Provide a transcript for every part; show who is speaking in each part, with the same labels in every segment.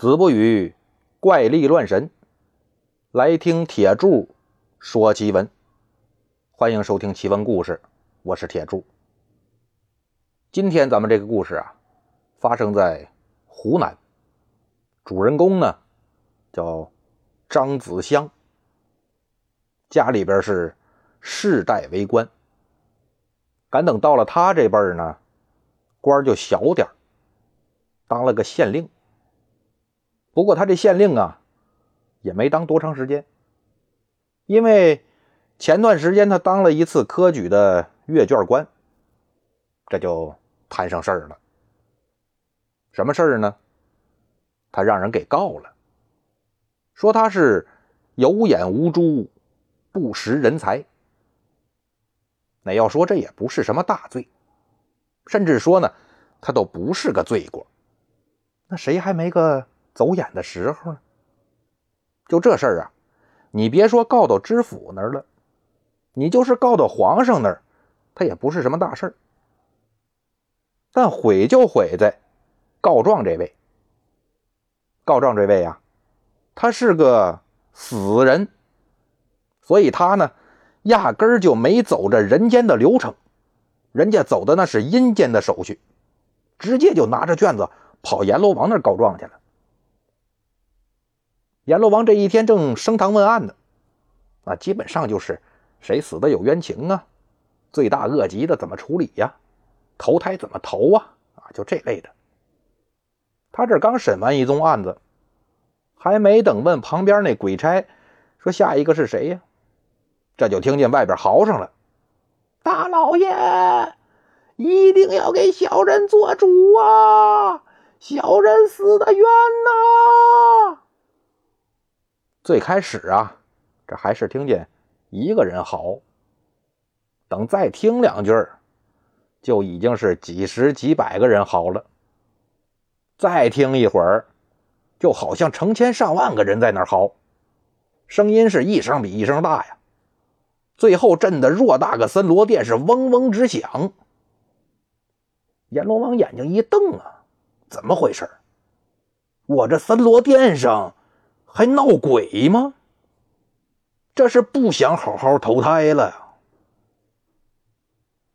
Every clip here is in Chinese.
Speaker 1: 子不语怪力乱神，来听铁柱说奇闻。欢迎收听奇闻故事，我是铁柱。今天咱们这个故事啊，发生在湖南，主人公呢叫张子香，家里边是世代为官。赶等到了他这辈呢，官就小点当了个县令。不过他这县令啊，也没当多长时间，因为前段时间他当了一次科举的阅卷官，这就摊上事儿了。什么事儿呢？他让人给告了，说他是有眼无珠，不识人才。那要说这也不是什么大罪，甚至说呢，他都不是个罪过。那谁还没个？走眼的时候呢，就这事儿啊，你别说告到知府那儿了，你就是告到皇上那儿，他也不是什么大事儿。但毁就毁在告状这位，告状这位啊，他是个死人，所以他呢，压根儿就没走这人间的流程，人家走的那是阴间的手续，直接就拿着卷子跑阎罗王那儿告状去了。阎罗王这一天正升堂问案呢，啊，基本上就是谁死的有冤情啊，罪大恶极的怎么处理呀，投胎怎么投啊，啊，就这类的。他这刚审完一宗案子，还没等问旁边那鬼差说下一个是谁呀，这就听见外边嚎上了：“大老爷，一定要给小人做主啊，小人死的冤呐！”最开始啊，这还是听见一个人嚎，等再听两句就已经是几十几百个人嚎了。再听一会儿，就好像成千上万个人在那嚎，声音是一声比一声大呀。最后震得偌大个森罗殿是嗡嗡直响。阎罗王眼睛一瞪啊，怎么回事我这森罗殿上。还闹鬼吗？这是不想好好投胎了！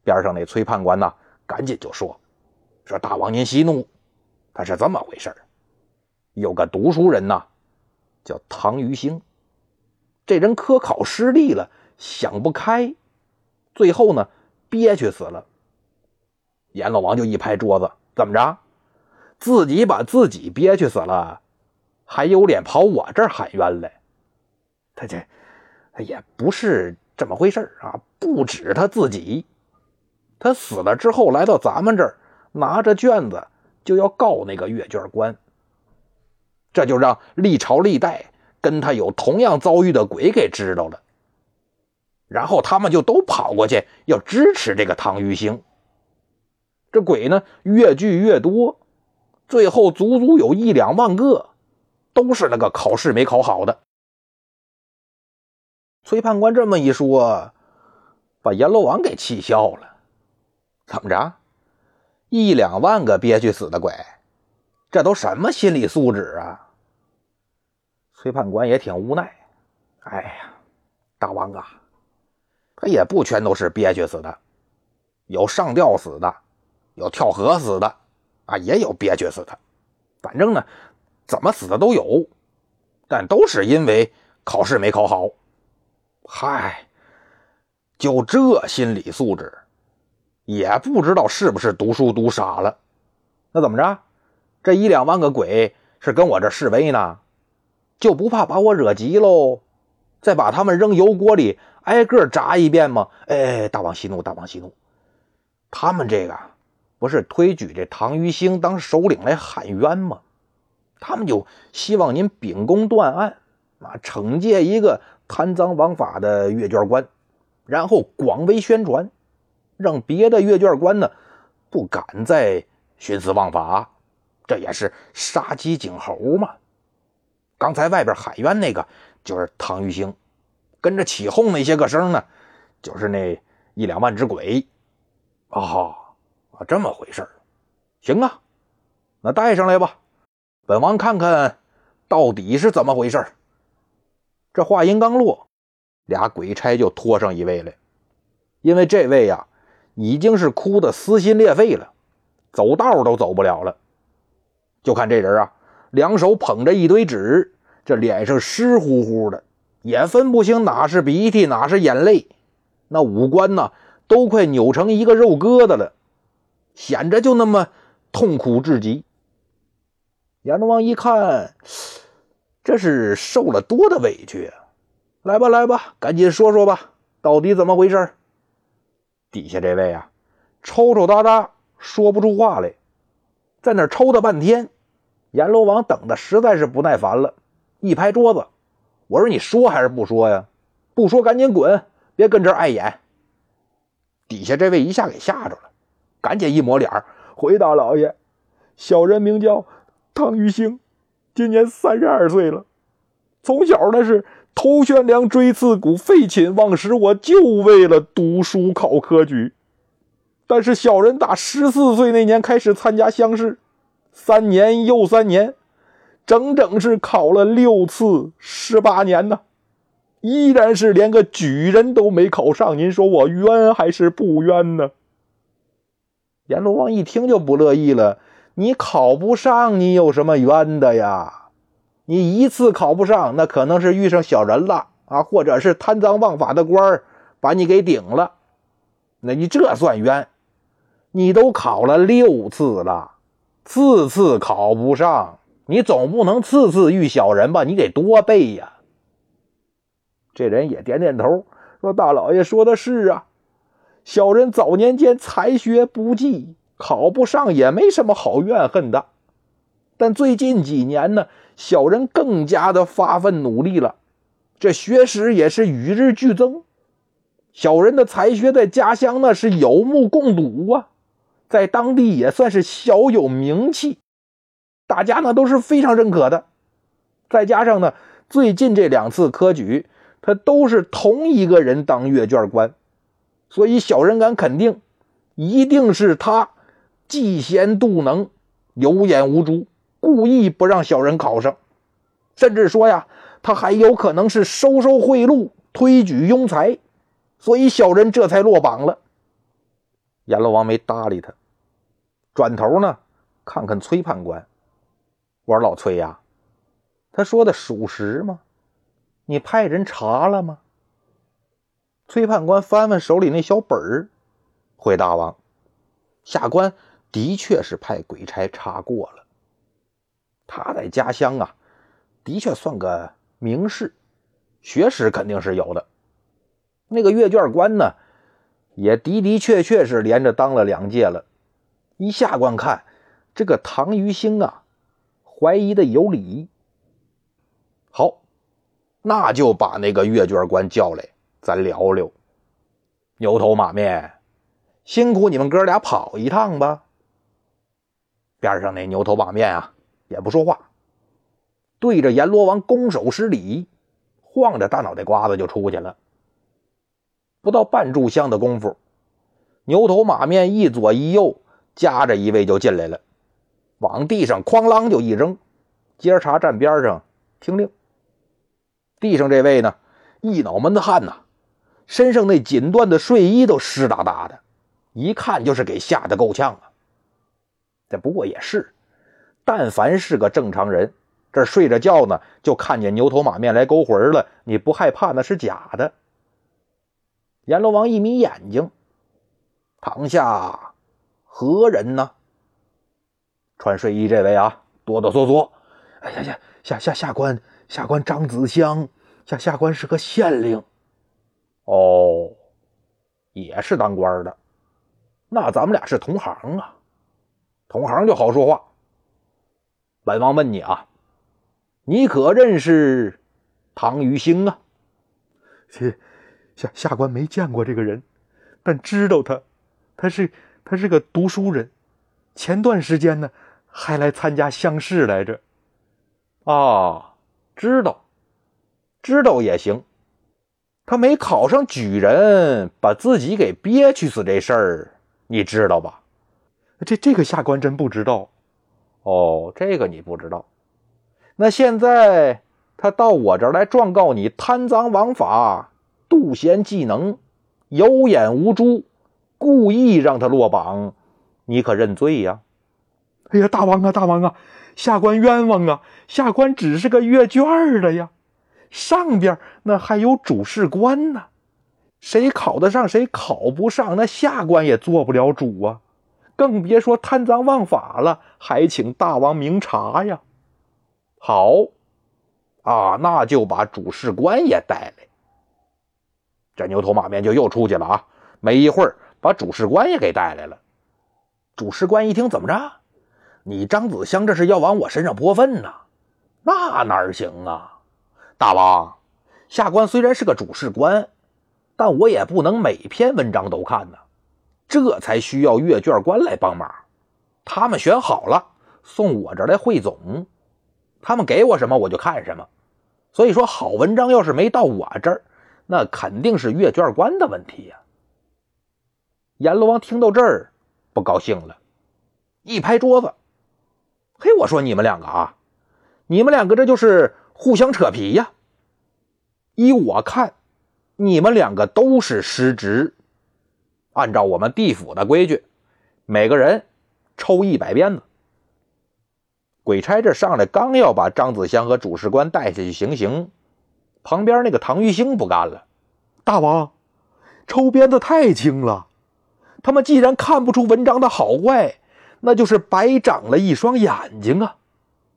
Speaker 1: 边上那崔判官呐，赶紧就说：“说大王您息怒，他是这么回事有个读书人呐，叫唐于兴，这人科考失利了，想不开，最后呢憋屈死了。阎罗王就一拍桌子：怎么着？自己把自己憋屈死了？”还有脸跑我这儿喊冤来？他这也不是这么回事啊！不止他自己，他死了之后来到咱们这儿，拿着卷子就要告那个阅卷官。这就让历朝历代跟他有同样遭遇的鬼给知道了，然后他们就都跑过去要支持这个唐玉兴。这鬼呢越聚越多，最后足足有一两万个。都是那个考试没考好的。崔判官这么一说，把阎罗王给气笑了。怎么着？一两万个憋屈死的鬼，这都什么心理素质啊？崔判官也挺无奈。哎呀，大王啊，他也不全都是憋屈死的，有上吊死的，有跳河死的，啊，也有憋屈死的。反正呢。怎么死的都有，但都是因为考试没考好。嗨，就这心理素质，也不知道是不是读书读傻了。那怎么着？这一两万个鬼是跟我这示威呢，就不怕把我惹急喽？再把他们扔油锅里挨个炸一遍吗？哎，大王息怒，大王息怒！他们这个不是推举这唐于兴当首领来喊冤吗？他们就希望您秉公断案，啊，惩戒一个贪赃枉法的阅卷官，然后广为宣传，让别的阅卷官呢不敢再徇私枉法，这也是杀鸡儆猴嘛。刚才外边喊冤那个就是唐玉兴，跟着起哄那些个声呢，就是那一两万只鬼。哦，啊，这么回事行啊，那带上来吧。本王看看到底是怎么回事。这话音刚落，俩鬼差就拖上一位来，因为这位呀已经是哭得撕心裂肺了，走道都走不了了。就看这人啊，两手捧着一堆纸，这脸上湿乎乎的，也分不清哪是鼻涕哪是眼泪，那五官呢都快扭成一个肉疙瘩了，显着就那么痛苦至极。阎罗王一看，这是受了多大委屈啊！来吧，来吧，赶紧说说吧，到底怎么回事？底下这位啊，抽抽搭搭说不出话来，在那抽他半天。阎罗王等的实在是不耐烦了，一拍桌子：“我说你说还是不说呀？不说赶紧滚，别跟这碍眼。”底下这位一下给吓着了，赶紧一抹脸回答老爷：“小人名叫汤玉兴，今年三十二岁了。从小那是头悬梁锥刺股，废寝忘食，我就为了读书考科举。但是小人打十四岁那年开始参加乡试。”三年又三年，整整是考了六次十八年呢，依然是连个举人都没考上。您说我冤还是不冤呢？阎罗王一听就不乐意了：“你考不上，你有什么冤的呀？你一次考不上，那可能是遇上小人了啊，或者是贪赃枉法的官把你给顶了，那你这算冤？你都考了六次了。”次次考不上，你总不能次次遇小人吧？你得多背呀。这人也点点头，说：“大老爷说的是啊，小人早年间才学不济，考不上也没什么好怨恨的。但最近几年呢，小人更加的发奋努力了，这学识也是与日俱增。小人的才学在家乡那是有目共睹啊。”在当地也算是小有名气，大家呢都是非常认可的。再加上呢，最近这两次科举，他都是同一个人当阅卷官，所以小人敢肯定，一定是他嫉贤妒能、有眼无珠，故意不让小人考上。甚至说呀，他还有可能是收受贿赂、推举庸才，所以小人这才落榜了。阎罗王没搭理他，转头呢，看看崔判官，我说老崔呀，他说的属实吗？你派人查了吗？崔判官翻翻手里那小本儿，回大王，下官的确是派鬼差查过了。他在家乡啊，的确算个名士，学识肯定是有的。那个阅卷官呢？也的的确确是连着当了两届了，一下官看，这个唐于兴啊，怀疑的有理。好，那就把那个阅卷官叫来，咱聊聊。牛头马面，辛苦你们哥俩跑一趟吧。边上那牛头马面啊，也不说话，对着阎罗王拱手施礼，晃着大脑袋瓜子就出去了。不到半炷香的功夫，牛头马面一左一右夹着一位就进来了，往地上哐啷就一扔。接茬站边上听令。地上这位呢，一脑门子汗呐，身上那锦缎的睡衣都湿哒哒的，一看就是给吓得够呛啊。这不过也是，但凡是个正常人，这睡着觉呢，就看见牛头马面来勾魂了，你不害怕那是假的。阎罗王一眯眼睛，堂下何人呢？穿睡衣这位啊，哆哆嗦嗦。哎呀呀，下下下官下官张子香，下下官是个县令。哦，也是当官的，那咱们俩是同行啊，同行就好说话。本王问你啊，你可认识唐于兴啊？
Speaker 2: 是。下下官没见过这个人，但知道他，他是他是个读书人，前段时间呢还来参加乡试来着。
Speaker 1: 啊，知道，知道也行。他没考上举人，把自己给憋屈死这事儿，你知道吧？
Speaker 2: 这这个下官真不知道。
Speaker 1: 哦，这个你不知道。那现在他到我这儿来状告你贪赃枉法、妒贤嫉能、有眼无珠，故意让他落榜，你可认罪呀？
Speaker 2: 哎呀，大王啊，大王啊，下官冤枉啊！下官只是个阅卷的呀，上边那还有主事官呢，谁考得上，谁考不上，那下官也做不了主啊，更别说贪赃枉法了，还请大王明察呀。
Speaker 1: 好，啊，那就把主事官也带来。这牛头马面就又出去了啊！没一会儿，把主事官也给带来了。主事官一听，怎么着？你张子香这是要往我身上泼粪呐？那哪行啊！大王，下官虽然是个主事官，但我也不能每篇文章都看呢，这才需要阅卷官来帮忙。他们选好了，送我这儿来汇总。他们给我什么，我就看什么。所以说，好文章要是没到我这儿，那肯定是阅卷官的问题呀。阎罗王听到这儿，不高兴了，一拍桌子：“嘿，我说你们两个啊，你们两个这就是互相扯皮呀！依我看，你们两个都是失职。按照我们地府的规矩，每个人抽一百鞭子。”鬼差这上来刚要把张子香和主事官带下去行刑，旁边那个唐玉兴不干了：“
Speaker 2: 大王，抽鞭子太轻了。他们既然看不出文章的好坏，那就是白长了一双眼睛啊！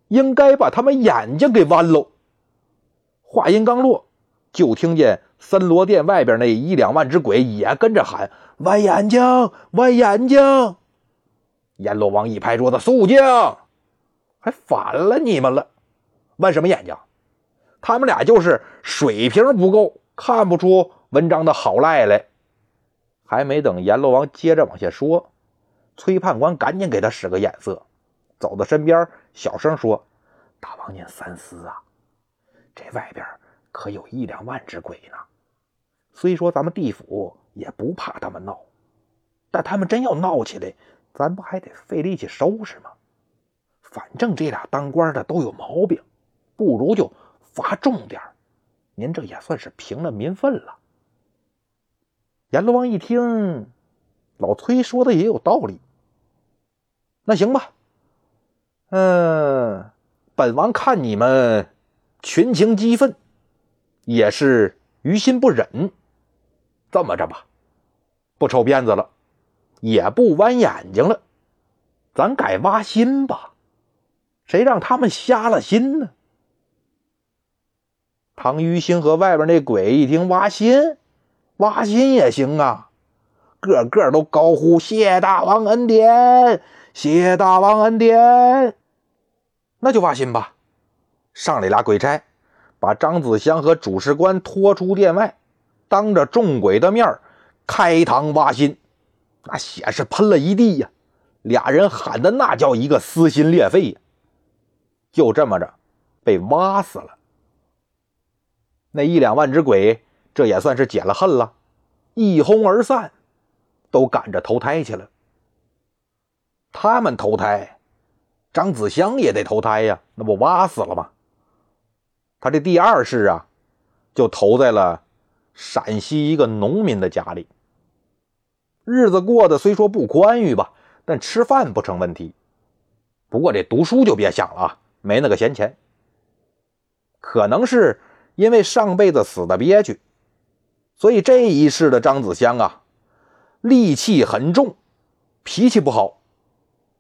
Speaker 2: 应该把他们眼睛给剜喽。”
Speaker 1: 话音刚落，就听见森罗殿外边那一两万只鬼也跟着喊：“剜眼睛，剜眼睛！”阎罗王一拍桌子：“肃静！”还反了你们了，问什么眼睛？他们俩就是水平不够，看不出文章的好赖来。还没等阎罗王接着往下说，崔判官赶紧给他使个眼色，走到身边，小声说：“大王您三思啊，这外边可有一两万只鬼呢。虽说咱们地府也不怕他们闹，但他们真要闹起来，咱不还得费力气收拾吗？”反正这俩当官的都有毛病，不如就罚重点您这也算是平了民愤了。阎罗王一听，老崔说的也有道理。那行吧，嗯，本王看你们群情激愤，也是于心不忍。这么着吧，不抽鞭子了，也不弯眼睛了，咱改挖心吧。谁让他们瞎了心呢？唐于心和外边那鬼一听挖心，挖心也行啊，个个都高呼谢大王恩典，谢大王恩典。那就挖心吧。上来俩鬼差，把张子香和主事官拖出殿外，当着众鬼的面开膛挖心，那血是喷了一地呀。俩人喊的那叫一个撕心裂肺呀。就这么着，被挖死了。那一两万只鬼，这也算是解了恨了，一哄而散，都赶着投胎去了。他们投胎，张子香也得投胎呀，那不挖死了吗？他这第二世啊，就投在了陕西一个农民的家里。日子过得虽说不宽裕吧，但吃饭不成问题。不过这读书就别想了啊。没那个闲钱，可能是因为上辈子死的憋屈，所以这一世的张子香啊，戾气很重，脾气不好，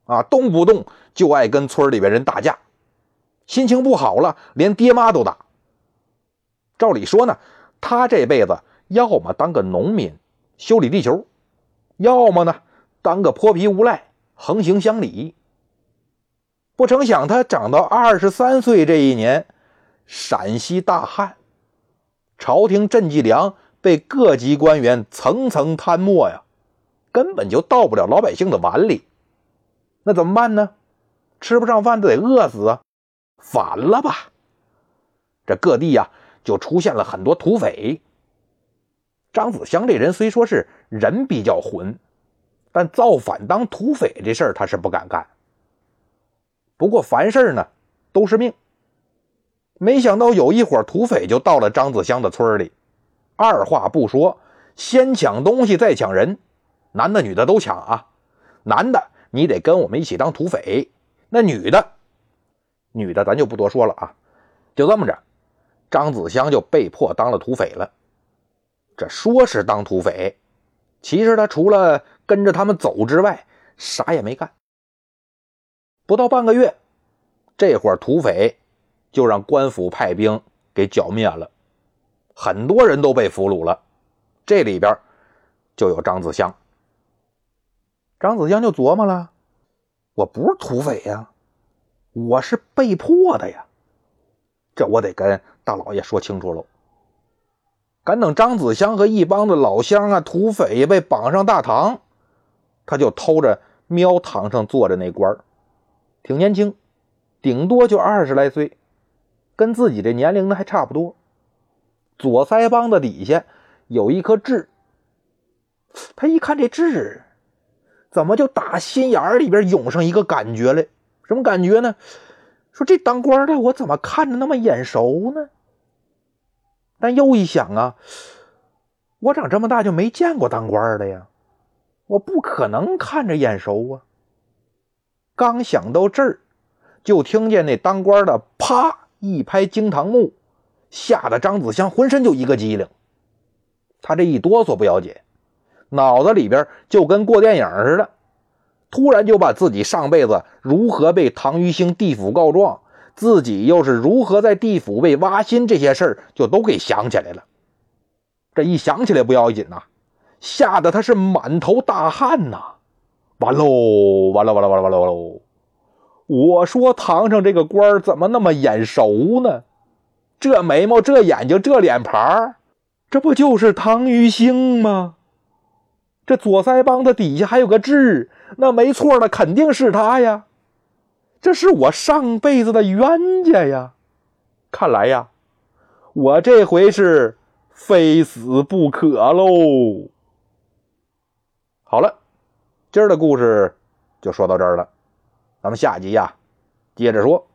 Speaker 1: 啊，动不动就爱跟村里边人打架，心情不好了，连爹妈都打。照理说呢，他这辈子要么当个农民修理地球，要么呢当个泼皮无赖横行乡里。不成想，他长到二十三岁这一年，陕西大旱，朝廷赈济粮被各级官员层层贪没呀，根本就到不了老百姓的碗里。那怎么办呢？吃不上饭得饿死啊！反了吧！这各地呀，就出现了很多土匪。张子香这人虽说是人比较混，但造反当土匪这事儿他是不敢干。不过凡事呢，都是命，没想到有一伙土匪就到了张子香的村里，二话不说，先抢东西再抢人，男的女的都抢啊！男的你得跟我们一起当土匪，那女的，女的咱就不多说了啊。就这么着，张子香就被迫当了土匪了。这说是当土匪，其实他除了跟着他们走之外，啥也没干。不到半个月，这伙土匪就让官府派兵给剿灭了，很多人都被俘虏了。这里边就有张子香。张子香就琢磨了：我不是土匪呀，我是被迫的呀。这我得跟大老爷说清楚喽。赶等张子香和一帮子老乡啊、土匪被绑上大堂，他就偷着瞄堂上坐着那官挺年轻，顶多就二十来岁，跟自己这年龄呢还差不多。左腮帮子底下有一颗痣，他一看这痣，怎么就打心眼里边涌上一个感觉来？什么感觉呢？说这当官的我怎么看着那么眼熟呢？但又一想啊，我长这么大就没见过当官的呀，我不可能看着眼熟啊。刚想到这儿，就听见那当官的啪一拍惊堂木，吓得张子香浑身就一个机灵。他这一哆嗦不要紧，脑子里边就跟过电影似的，突然就把自己上辈子如何被唐玉兴地府告状。自己又是如何在地府被挖心这些事儿，就都给想起来了。这一想起来不要紧呐，吓得他是满头大汗呐！完喽，完了，完了，完了，完了，完喽！我说堂上这个官怎么那么眼熟呢？这眉毛，这眼睛，这脸盘这不就是唐玉兴吗？这左腮帮子底下还有个痣，那没错了，肯定是他呀。这是我上辈子的冤家呀！看来呀，我这回是非死不可喽。好了，今儿的故事就说到这儿了，咱们下集呀接着说。